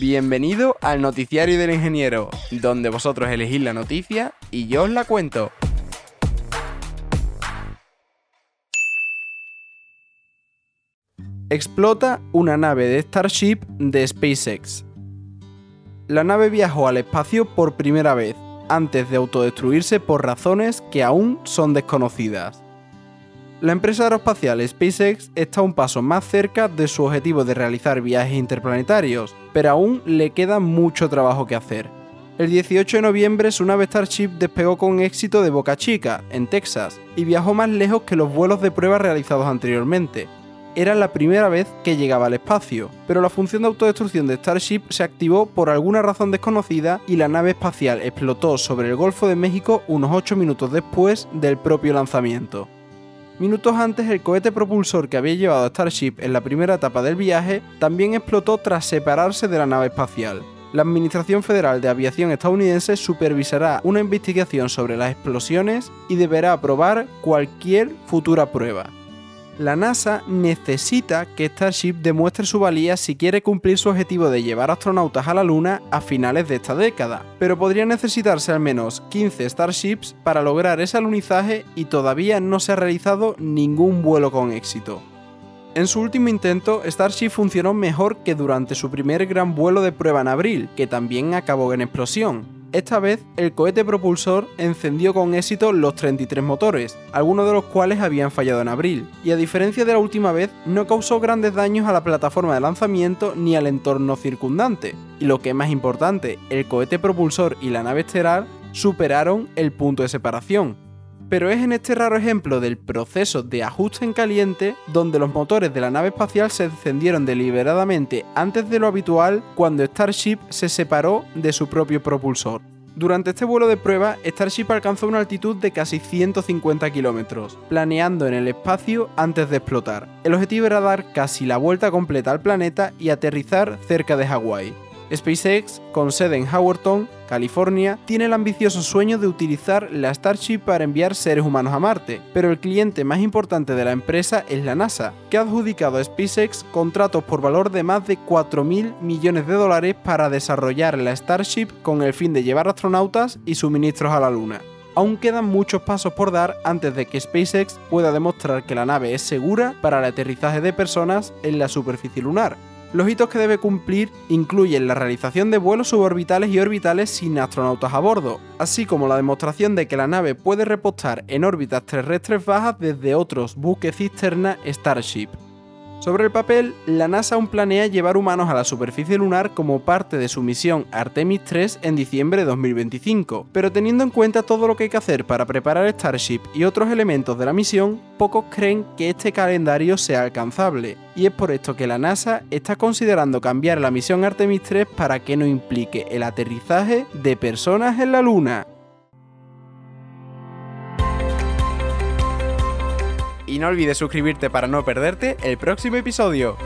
Bienvenido al Noticiario del Ingeniero, donde vosotros elegís la noticia y yo os la cuento. Explota una nave de Starship de SpaceX. La nave viajó al espacio por primera vez, antes de autodestruirse por razones que aún son desconocidas. La empresa aeroespacial SpaceX está un paso más cerca de su objetivo de realizar viajes interplanetarios, pero aún le queda mucho trabajo que hacer. El 18 de noviembre su nave Starship despegó con éxito de Boca Chica, en Texas, y viajó más lejos que los vuelos de prueba realizados anteriormente. Era la primera vez que llegaba al espacio, pero la función de autodestrucción de Starship se activó por alguna razón desconocida y la nave espacial explotó sobre el Golfo de México unos 8 minutos después del propio lanzamiento. Minutos antes, el cohete propulsor que había llevado a Starship en la primera etapa del viaje también explotó tras separarse de la nave espacial. La Administración Federal de Aviación estadounidense supervisará una investigación sobre las explosiones y deberá aprobar cualquier futura prueba la NASA necesita que Starship demuestre su valía si quiere cumplir su objetivo de llevar astronautas a la Luna a finales de esta década, pero podría necesitarse al menos 15 Starships para lograr ese alunizaje y todavía no se ha realizado ningún vuelo con éxito. En su último intento, Starship funcionó mejor que durante su primer gran vuelo de prueba en abril, que también acabó en explosión, esta vez, el cohete propulsor encendió con éxito los 33 motores, algunos de los cuales habían fallado en abril, y a diferencia de la última vez, no causó grandes daños a la plataforma de lanzamiento ni al entorno circundante. Y lo que es más importante, el cohete propulsor y la nave estelar superaron el punto de separación, pero es en este raro ejemplo del proceso de ajuste en caliente donde los motores de la nave espacial se encendieron deliberadamente antes de lo habitual cuando Starship se separó de su propio propulsor. Durante este vuelo de prueba, Starship alcanzó una altitud de casi 150 kilómetros, planeando en el espacio antes de explotar. El objetivo era dar casi la vuelta completa al planeta y aterrizar cerca de Hawái. SpaceX, con sede en Howerton, California, tiene el ambicioso sueño de utilizar la Starship para enviar seres humanos a Marte, pero el cliente más importante de la empresa es la NASA, que ha adjudicado a SpaceX contratos por valor de más de 4.000 millones de dólares para desarrollar la Starship con el fin de llevar astronautas y suministros a la Luna. Aún quedan muchos pasos por dar antes de que SpaceX pueda demostrar que la nave es segura para el aterrizaje de personas en la superficie lunar, los hitos que debe cumplir incluyen la realización de vuelos suborbitales y orbitales sin astronautas a bordo, así como la demostración de que la nave puede repostar en órbitas terrestres bajas desde otros buques cisterna Starship. Sobre el papel, la NASA aún planea llevar humanos a la superficie lunar como parte de su misión Artemis 3 en diciembre de 2025, pero teniendo en cuenta todo lo que hay que hacer para preparar Starship y otros elementos de la misión, pocos creen que este calendario sea alcanzable, y es por esto que la NASA está considerando cambiar la misión Artemis 3 para que no implique el aterrizaje de personas en la Luna. Y no olvides suscribirte para no perderte el próximo episodio.